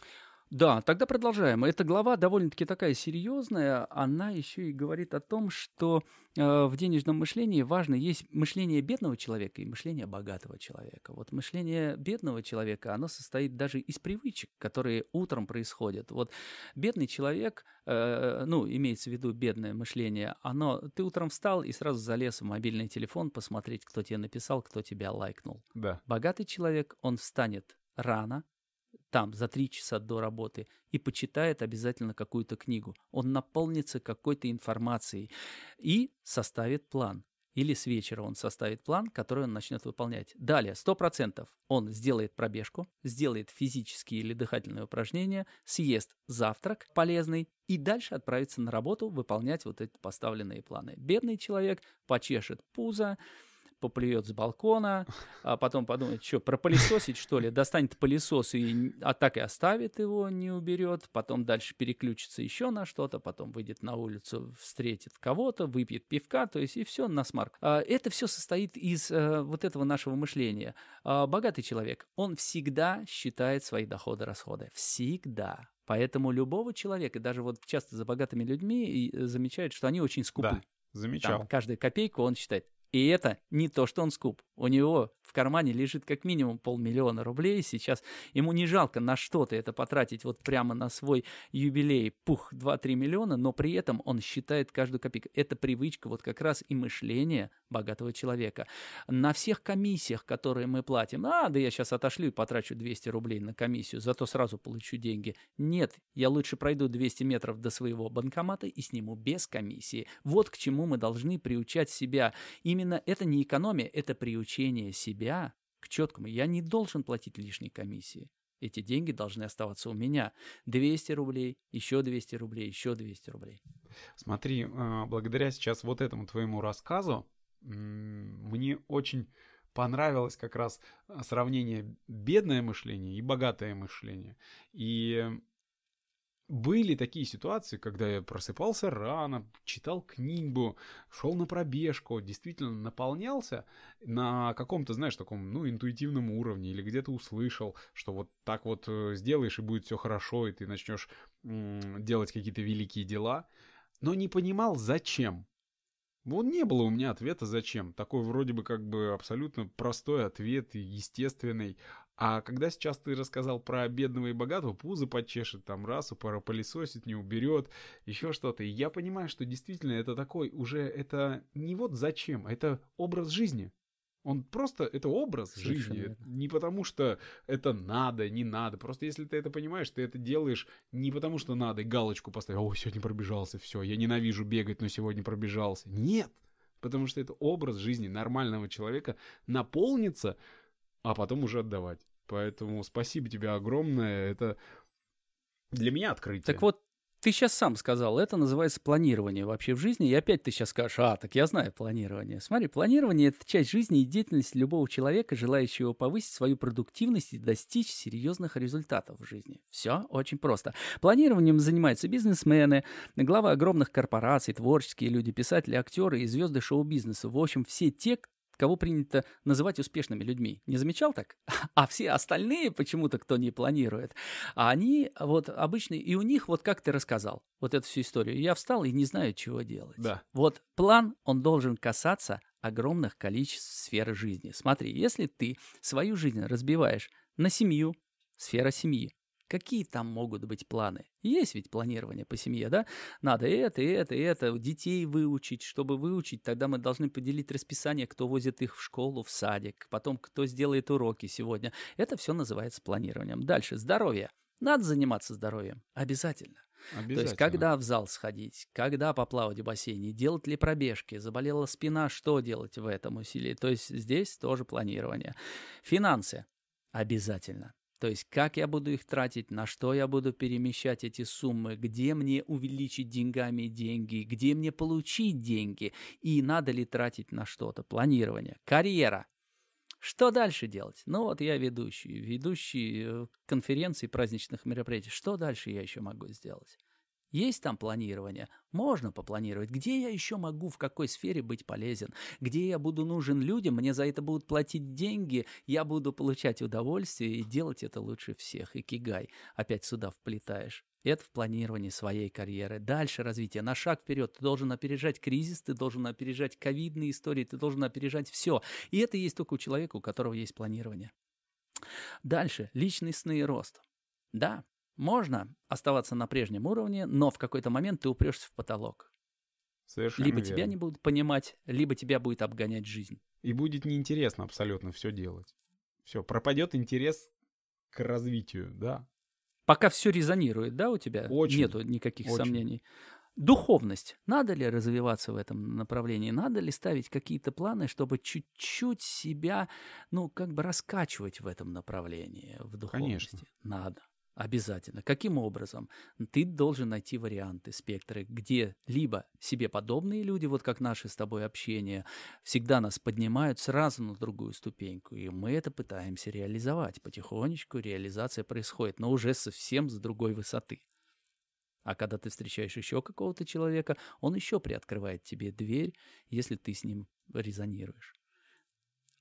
Да, тогда продолжаем. Эта глава довольно-таки такая серьезная. Она еще и говорит о том, что э, в денежном мышлении важно есть мышление бедного человека и мышление богатого человека. Вот мышление бедного человека, оно состоит даже из привычек, которые утром происходят. Вот бедный человек, э, ну, имеется в виду бедное мышление, оно, ты утром встал и сразу залез в мобильный телефон посмотреть, кто тебе написал, кто тебя лайкнул. Да. Богатый человек, он встанет рано, там, за три часа до работы, и почитает обязательно какую-то книгу. Он наполнится какой-то информацией и составит план. Или с вечера он составит план, который он начнет выполнять. Далее, 100% он сделает пробежку, сделает физические или дыхательные упражнения, съест завтрак полезный и дальше отправится на работу выполнять вот эти поставленные планы. Бедный человек почешет пузо, поплюет с балкона, а потом подумает, что, пропылесосить, что ли? Достанет пылесос и а так и оставит его, не уберет. Потом дальше переключится еще на что-то, потом выйдет на улицу, встретит кого-то, выпьет пивка, то есть и все на смарк. А, Это все состоит из э, вот этого нашего мышления. А, Богатый человек, он всегда считает свои доходы-расходы. Всегда. Поэтому любого человека, даже вот часто за богатыми людьми, э, замечают, что они очень скупы. Да. Замечал. Там каждую копейку он считает. И это не то, что он скуп. У него в кармане лежит как минимум полмиллиона рублей. Сейчас ему не жалко на что-то это потратить вот прямо на свой юбилей, пух, 2-3 миллиона, но при этом он считает каждую копейку. Это привычка вот как раз и мышления богатого человека. На всех комиссиях, которые мы платим, а, да я сейчас отошлю и потрачу 200 рублей на комиссию, зато сразу получу деньги. Нет, я лучше пройду 200 метров до своего банкомата и сниму без комиссии. Вот к чему мы должны приучать себя. Именно это не экономия, это приучение себя к четкому. Я не должен платить лишней комиссии. Эти деньги должны оставаться у меня. 200 рублей, еще 200 рублей, еще 200 рублей. Смотри, а, благодаря сейчас вот этому твоему рассказу, мне очень понравилось как раз а, сравнение бедное мышление и богатое мышление. И были такие ситуации, когда я просыпался рано, читал книгу, шел на пробежку, действительно наполнялся на каком-то, знаешь, таком, ну, интуитивном уровне, или где-то услышал, что вот так вот э, сделаешь, и будет все хорошо, и ты начнешь делать какие-то великие дела, но не понимал, зачем. Вот не было у меня ответа «зачем?». Такой вроде бы как бы абсолютно простой ответ, естественный. А когда сейчас ты рассказал про бедного и богатого, пузо подчешет, там расу пылесосит, не уберет, еще что-то. И я понимаю, что действительно это такой уже, это не вот зачем, а это образ жизни. Он просто, это образ Совершенно жизни. Верно. Не потому что это надо, не надо. Просто если ты это понимаешь, ты это делаешь не потому что надо, и галочку поставить, о, сегодня пробежался, все, я ненавижу бегать, но сегодня пробежался. Нет, потому что это образ жизни нормального человека наполнится, а потом уже отдавать. Поэтому спасибо тебе огромное. Это для меня открытие. Так вот, ты сейчас сам сказал, это называется планирование вообще в жизни, и опять ты сейчас скажешь, а, так я знаю планирование. Смотри, планирование – это часть жизни и деятельности любого человека, желающего повысить свою продуктивность и достичь серьезных результатов в жизни. Все очень просто. Планированием занимаются бизнесмены, главы огромных корпораций, творческие люди, писатели, актеры и звезды шоу-бизнеса. В общем, все те, кого принято называть успешными людьми. Не замечал так? А все остальные почему-то, кто не планирует, они вот обычные, и у них, вот как ты рассказал, вот эту всю историю, я встал и не знаю, чего делать. Да. Вот план, он должен касаться огромных количеств сфер жизни. Смотри, если ты свою жизнь разбиваешь на семью, сфера семьи, Какие там могут быть планы? Есть ведь планирование по семье, да? Надо это, это, это, детей выучить. Чтобы выучить, тогда мы должны поделить расписание, кто возит их в школу, в садик, потом кто сделает уроки сегодня. Это все называется планированием. Дальше, здоровье. Надо заниматься здоровьем. Обязательно. То есть, когда в зал сходить, когда поплавать в бассейне, делать ли пробежки, заболела спина, что делать в этом усилии. То есть, здесь тоже планирование. Финансы. Обязательно. То есть как я буду их тратить, на что я буду перемещать эти суммы, где мне увеличить деньгами деньги, где мне получить деньги и надо ли тратить на что-то. Планирование. Карьера. Что дальше делать? Ну вот я ведущий, ведущий э, конференций, праздничных мероприятий. Что дальше я еще могу сделать? Есть там планирование? Можно попланировать. Где я еще могу, в какой сфере быть полезен? Где я буду нужен людям, мне за это будут платить деньги, я буду получать удовольствие и делать это лучше всех. И кигай. Опять сюда вплетаешь. Это в планировании своей карьеры. Дальше развитие, на шаг вперед. Ты должен опережать кризис, ты должен опережать ковидные истории, ты должен опережать все. И это есть только у человека, у которого есть планирование. Дальше, личностный рост. Да, можно оставаться на прежнем уровне, но в какой-то момент ты упрешься в потолок. Совершенно либо верно. тебя не будут понимать, либо тебя будет обгонять жизнь. И будет неинтересно абсолютно все делать. Все, пропадет интерес к развитию, да. Пока все резонирует, да, у тебя? Очень, Нету никаких очень. сомнений. Духовность. Надо ли развиваться в этом направлении? Надо ли ставить какие-то планы, чтобы чуть-чуть себя, ну, как бы раскачивать в этом направлении, в духовности? Конечно. Надо. Обязательно. Каким образом? Ты должен найти варианты, спектры, где либо себе подобные люди, вот как наши с тобой общения, всегда нас поднимают сразу на другую ступеньку, и мы это пытаемся реализовать. Потихонечку реализация происходит, но уже совсем с другой высоты. А когда ты встречаешь еще какого-то человека, он еще приоткрывает тебе дверь, если ты с ним резонируешь.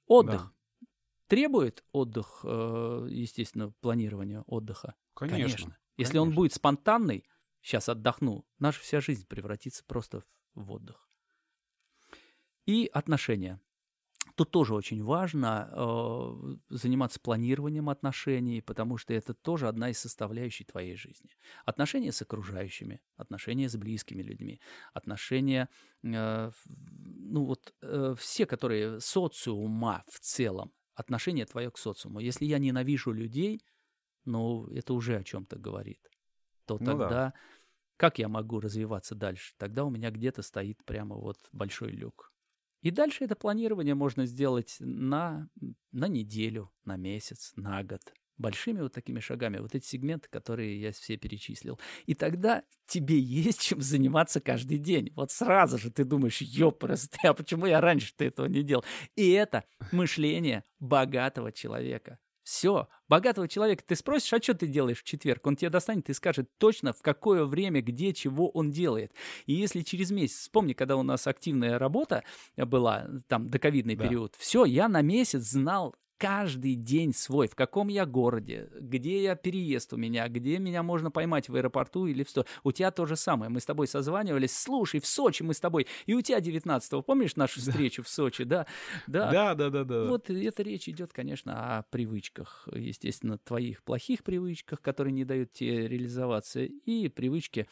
Отдых. Да. Требует отдых, э, естественно, планирования отдыха. Конечно. Конечно. Если конечно. он будет спонтанный, сейчас отдохну, наша вся жизнь превратится просто в отдых. И отношения. Тут тоже очень важно э, заниматься планированием отношений, потому что это тоже одна из составляющих твоей жизни. Отношения с окружающими, отношения с близкими людьми, отношения, э, ну вот э, все, которые социума в целом, отношение твое к социуму. Если я ненавижу людей, ну, это уже о чем-то говорит. То ну тогда да. как я могу развиваться дальше? Тогда у меня где-то стоит прямо вот большой люк. И дальше это планирование можно сделать на, на неделю, на месяц, на год. Большими вот такими шагами, вот эти сегменты, которые я все перечислил. И тогда тебе есть чем заниматься каждый день. Вот сразу же ты думаешь, ёпрст, а почему я раньше-то этого не делал? И это мышление богатого человека. Все. Богатого человека ты спросишь, а что ты делаешь в четверг? Он тебе достанет и скажет точно, в какое время, где, чего он делает. И если через месяц, вспомни, когда у нас активная работа была, там, доковидный да. период, все, я на месяц знал каждый день свой, в каком я городе, где я переезд у меня, где меня можно поймать в аэропорту или в сто. У тебя то же самое. Мы с тобой созванивались. Слушай, в Сочи мы с тобой. И у тебя 19-го. Помнишь нашу встречу да. в Сочи? Да, да. Да, да, да, да. Вот эта речь идет, конечно, о привычках. Естественно, твоих плохих привычках, которые не дают тебе реализоваться, и привычки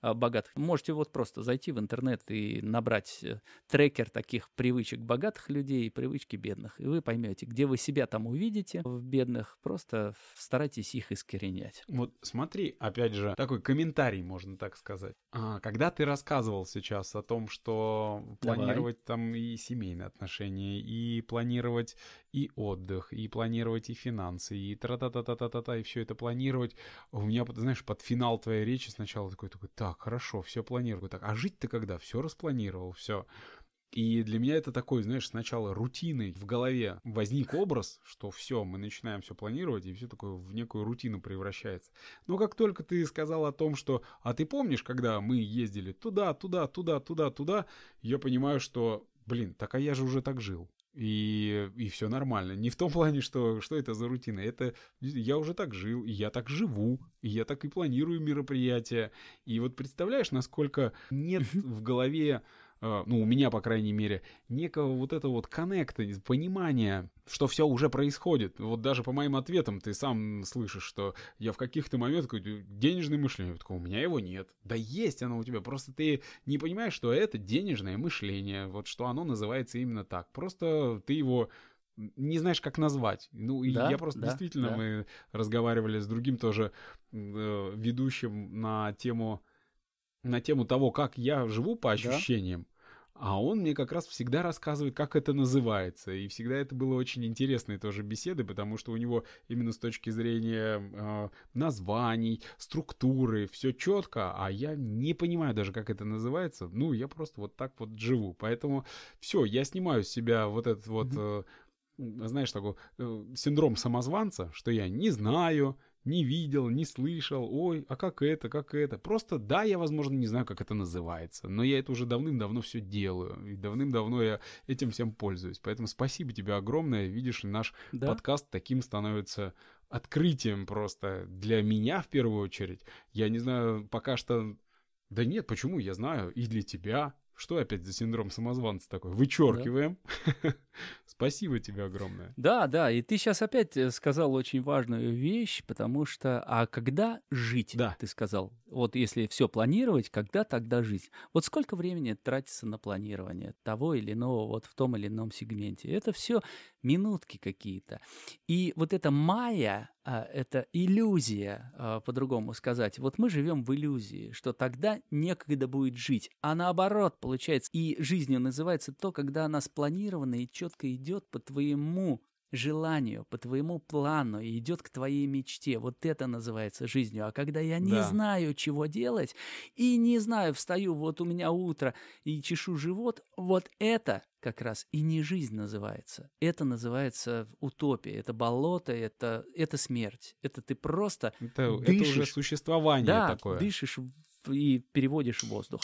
а, богатых. Можете вот просто зайти в интернет и набрать э, трекер таких привычек богатых людей и привычки бедных. И вы поймете, где вы себя там увидите в бедных, просто старайтесь их искоренять. Вот смотри, опять же, такой комментарий, можно так сказать. А, когда ты рассказывал сейчас о том, что планировать Давай. там и семейные отношения, и планировать и отдых, и планировать и финансы, и тра-та-та-та-та-та, и все это планировать, у меня, знаешь, под финал твоей речи сначала такой, такой, так, хорошо, все планирую, так, а жить-то когда? Все распланировал, все. И для меня это такой, знаешь, сначала рутиной в голове возник образ, что все, мы начинаем все планировать, и все такое в некую рутину превращается. Но как только ты сказал о том, что, а ты помнишь, когда мы ездили туда, туда, туда, туда, туда, я понимаю, что, блин, так а я же уже так жил. И, и все нормально. Не в том плане, что, что это за рутина. Это я уже так жил, и я так живу, и я так и планирую мероприятия. И вот представляешь, насколько нет в голове ну, у меня, по крайней мере, некого вот этого вот коннекта, понимания, что все уже происходит. Вот даже по моим ответам ты сам слышишь, что я в каких-то моментах денежное мышление, такое, у меня его нет. Да есть оно у тебя, просто ты не понимаешь, что это денежное мышление, вот что оно называется именно так. Просто ты его не знаешь, как назвать. Ну, и да, я просто да, действительно, да. мы разговаривали с другим тоже э, ведущим на тему на тему того, как я живу по ощущениям. Да. А он мне как раз всегда рассказывает, как это называется. И всегда это было очень интересные тоже беседы, потому что у него именно с точки зрения э, названий, структуры, все четко, а я не понимаю даже, как это называется. Ну, я просто вот так вот живу. Поэтому все, я снимаю с себя вот этот вот, э, знаешь, такой э, синдром самозванца, что я не знаю, не видел, не слышал, ой, а как это, как это. Просто, да, я, возможно, не знаю, как это называется, но я это уже давным-давно все делаю, и давным-давно я этим всем пользуюсь. Поэтому спасибо тебе огромное. Видишь, наш да? подкаст таким становится открытием просто для меня в первую очередь. Я не знаю, пока что... Да нет, почему? Я знаю. И для тебя, что опять за синдром самозванца такой? Вычеркиваем. Да. Спасибо тебе огромное. Да, да, и ты сейчас опять э, сказал очень важную вещь, потому что, а когда жить, да. ты сказал, вот если все планировать, когда тогда жить? Вот сколько времени тратится на планирование того или иного вот в том или ином сегменте? Это все минутки какие-то. И вот эта майя, а, это иллюзия, а, по-другому сказать. Вот мы живем в иллюзии, что тогда некогда будет жить, а наоборот получается. И жизнью называется то, когда она спланирована и четко четко идет по твоему желанию, по твоему плану и идет к твоей мечте. Вот это называется жизнью. А когда я не да. знаю, чего делать, и не знаю, встаю, вот у меня утро, и чешу живот, вот это как раз и не жизнь называется. Это называется утопия, это болото, это, это смерть. Это ты просто это, дышишь. Это уже существование да, такое. дышишь и переводишь воздух.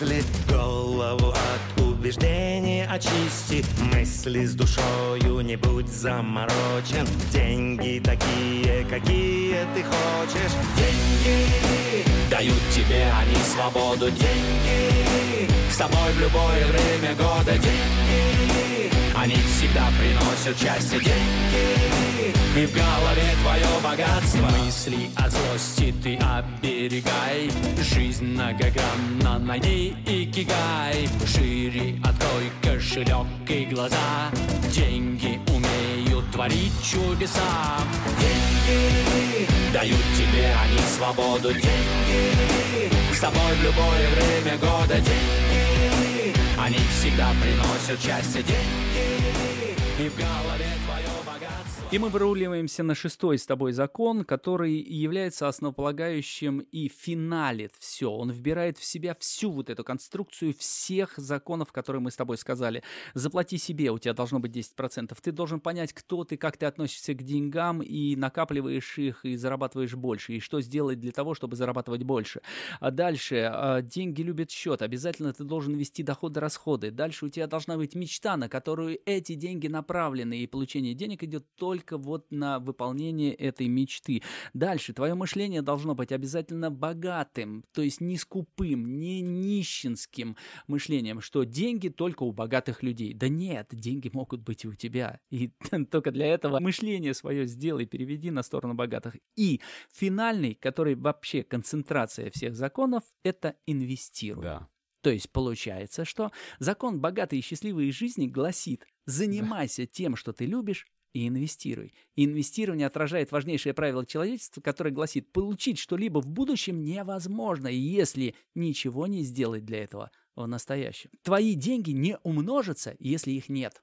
Мысли Голову от убеждений очисти. Мысли с душою не будь заморочен. Деньги такие, какие ты хочешь. Деньги дают тебе они свободу. Деньги с тобой в любое время года. Деньги они всегда приносят счастье Деньги. И в голове твое богатство. Мысли о злости ты оберегай. Жизнь многогранна, найди и кигай Шире открой кошелек и глаза. Деньги умеют творить чудеса. Деньги дают тебе они свободу. Деньги с тобой в любое время года. Деньги они всегда приносят счастье Деньги И в голове. И мы выруливаемся на шестой с тобой закон, который является основополагающим и финалит все. Он вбирает в себя всю вот эту конструкцию всех законов, которые мы с тобой сказали. Заплати себе, у тебя должно быть 10%. Ты должен понять, кто ты, как ты относишься к деньгам, и накапливаешь их, и зарабатываешь больше. И что сделать для того, чтобы зарабатывать больше. А дальше, а, деньги любят счет. Обязательно ты должен вести доходы-расходы. Дальше у тебя должна быть мечта, на которую эти деньги направлены. И получение денег идет только вот на выполнение этой мечты. Дальше, твое мышление должно быть обязательно богатым, то есть не скупым, не нищенским мышлением, что деньги только у богатых людей. Да нет, деньги могут быть и у тебя. И только для этого мышление свое сделай, переведи на сторону богатых. И финальный, который вообще концентрация всех законов, это инвестируй. Да. То есть получается, что закон богатой и счастливой жизни гласит «занимайся тем, что ты любишь, и инвестируй. Инвестирование отражает важнейшее правило человечества, которое гласит, получить что-либо в будущем невозможно, если ничего не сделать для этого в настоящем. Твои деньги не умножатся, если их нет.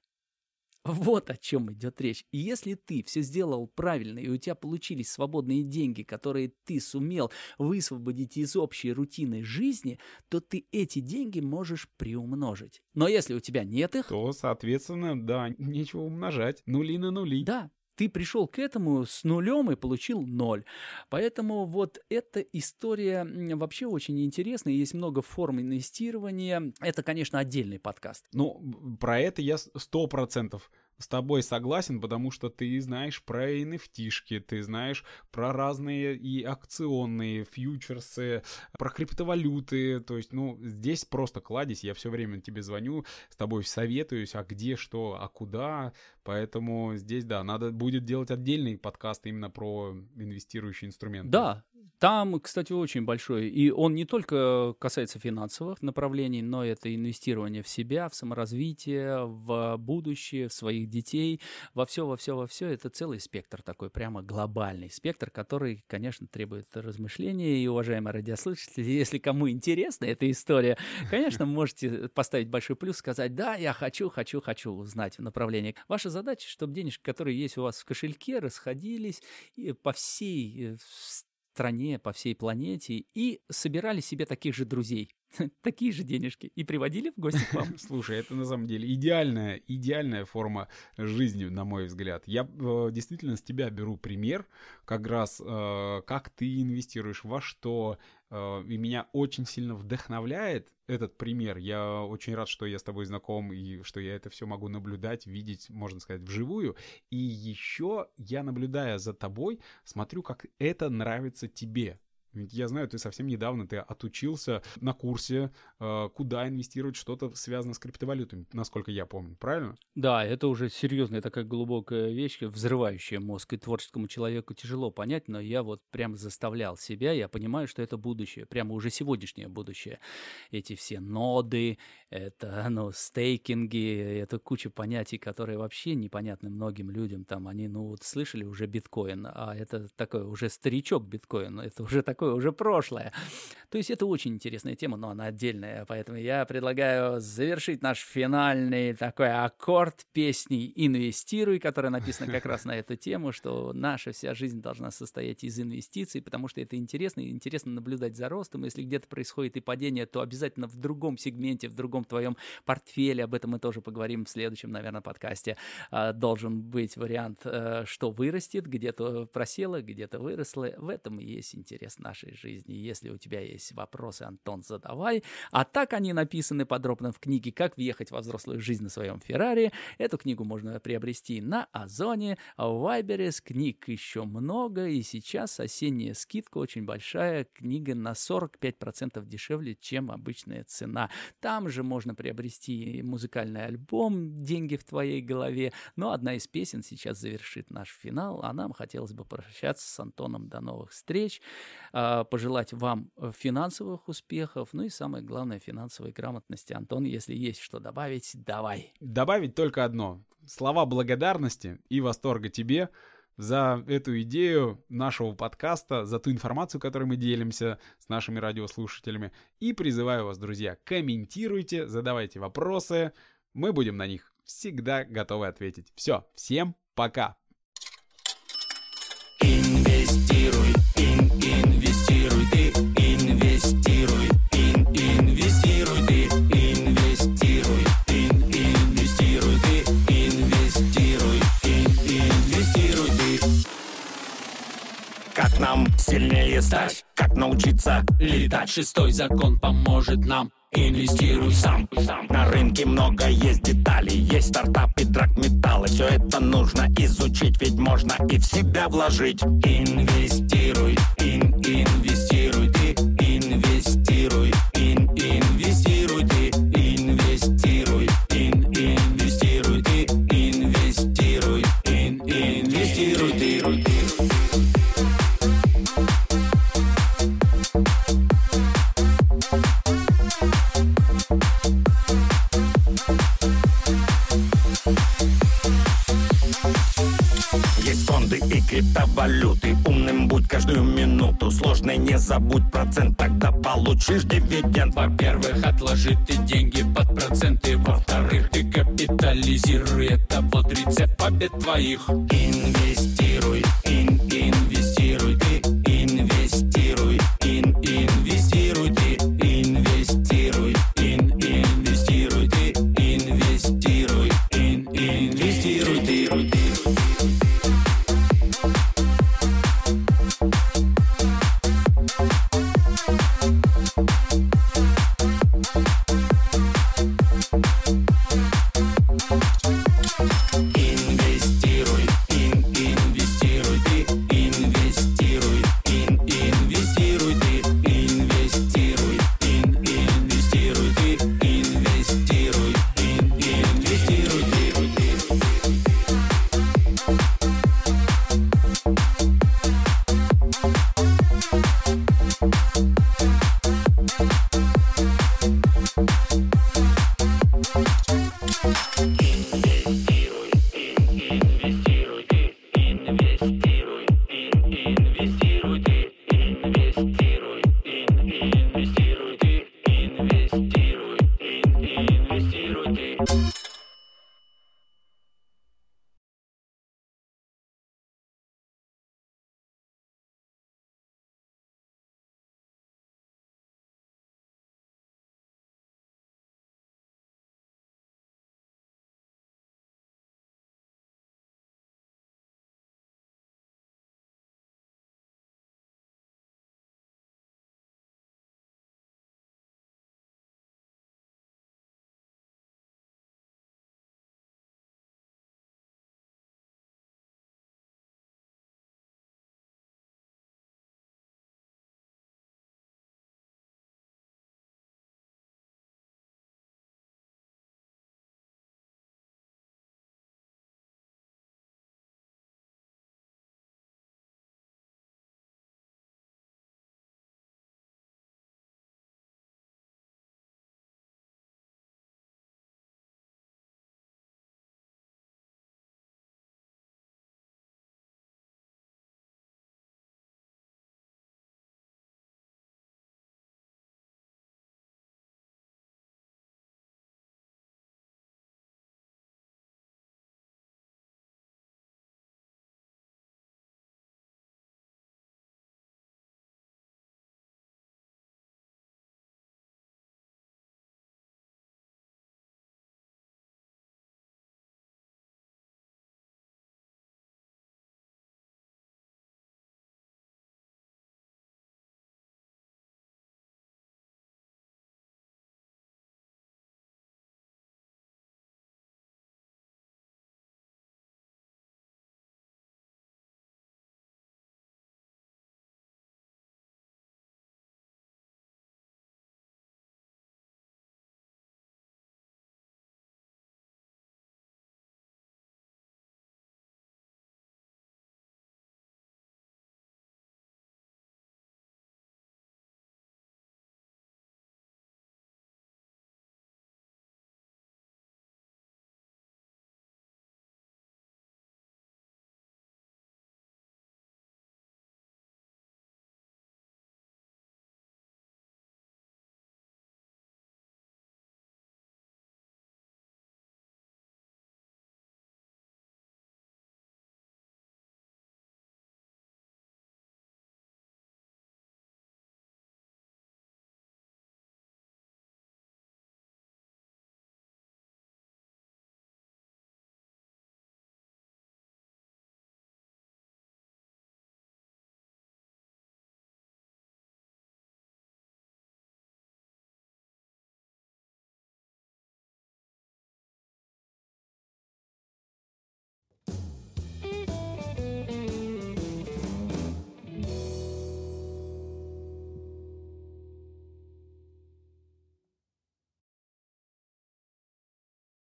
Вот о чем идет речь. И если ты все сделал правильно, и у тебя получились свободные деньги, которые ты сумел высвободить из общей рутины жизни, то ты эти деньги можешь приумножить. Но если у тебя нет их, То, соответственно, да, нечего умножать. Нули на нули. да, ты пришел к этому с нулем и получил ноль. Поэтому вот эта история вообще очень интересная. Есть много форм инвестирования. Это, конечно, отдельный подкаст. Ну, про это я сто процентов с тобой согласен, потому что ты знаешь про nft ты знаешь про разные и акционные фьючерсы, про криптовалюты, то есть, ну, здесь просто кладезь, я все время тебе звоню, с тобой советуюсь, а где что, а куда, поэтому здесь, да, надо будет делать отдельный подкаст именно про инвестирующие инструменты. Да, там, кстати, очень большой. И он не только касается финансовых направлений, но это инвестирование в себя, в саморазвитие, в будущее, в своих детей, во все, во все, во все. Это целый спектр такой, прямо глобальный спектр, который, конечно, требует размышления. И, уважаемые радиослушатели, если кому интересна эта история, конечно, можете поставить большой плюс, сказать, да, я хочу, хочу, хочу узнать направление. Ваша задача, чтобы денежки, которые есть у вас в кошельке, расходились по всей э, стране, по всей планете и собирали себе таких же друзей, такие же денежки и приводили в гости к вам. Слушай, это на самом деле идеальная, идеальная форма жизни, на мой взгляд. Я э, действительно с тебя беру пример, как раз э, как ты инвестируешь, во что, и меня очень сильно вдохновляет этот пример. Я очень рад, что я с тобой знаком и что я это все могу наблюдать, видеть, можно сказать, вживую. И еще я, наблюдая за тобой, смотрю, как это нравится тебе. Ведь я знаю, ты совсем недавно ты отучился на курсе, э, куда инвестировать что-то связано с криптовалютами, насколько я помню, правильно? Да, это уже серьезная такая глубокая вещь, взрывающая мозг, и творческому человеку тяжело понять, но я вот прям заставлял себя, я понимаю, что это будущее, прямо уже сегодняшнее будущее. Эти все ноды, это, ну, стейкинги, это куча понятий, которые вообще непонятны многим людям, там, они, ну, вот слышали уже биткоин, а это такой уже старичок биткоин, это уже такое, уже прошлое. То есть это очень интересная тема, но она отдельная, поэтому я предлагаю завершить наш финальный такой аккорд песни «Инвестируй», которая написана как раз на эту тему, что наша вся жизнь должна состоять из инвестиций, потому что это интересно, и интересно наблюдать за ростом. Если где-то происходит и падение, то обязательно в другом сегменте, в другом твоем портфеле, об этом мы тоже поговорим в следующем, наверное, подкасте, а, должен быть вариант, э, что вырастет, где-то просело, где-то выросло. В этом и есть интерес нашей жизни. Если у тебя есть вопросы, Антон, задавай. А так они написаны подробно в книге «Как въехать во взрослую жизнь на своем Феррари». Эту книгу можно приобрести на Озоне, в Вайбере с книг еще много, и сейчас осенняя скидка очень большая. Книга на 45% дешевле, чем обычная цена. Там же можно приобрести музыкальный альбом «Деньги в твоей голове». Но одна из песен сейчас завершит наш финал, а нам хотелось бы прощаться с Антоном. До новых встреч. А, Пожелать вам э, финансовых успехов, ну и самое главное, финансовой грамотности. Антон, если есть что добавить, давай. Добавить только одно. Слова благодарности и восторга тебе за эту идею нашего подкаста, за ту информацию, которой мы делимся с нашими радиослушателями. И призываю вас, друзья, комментируйте, задавайте вопросы, мы будем на них всегда готовы ответить. Все, всем пока! Сильнее стать? Как научиться летать? Шестой закон поможет нам. Инвестируй сам, сам. На рынке много есть деталей Есть стартапы, драгметаллы Все это нужно изучить Ведь можно и в себя вложить Инвестируй, ин, инвестируй